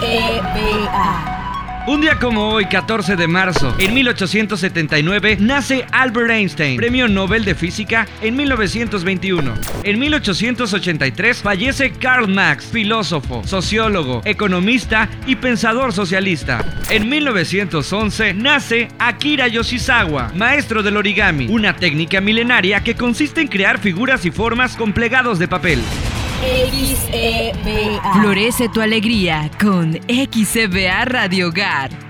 XEBA. Un día como hoy, 14 de marzo, en 1879, nace Albert Einstein, premio Nobel de Física en 1921. En 1883 fallece Karl Marx, filósofo, sociólogo, economista y pensador socialista. En 1911 nace Akira Yoshizawa, maestro del origami, una técnica milenaria que consiste en crear figuras y formas con plegados de papel. Florece tu alegría con XCBA Radio Hogar.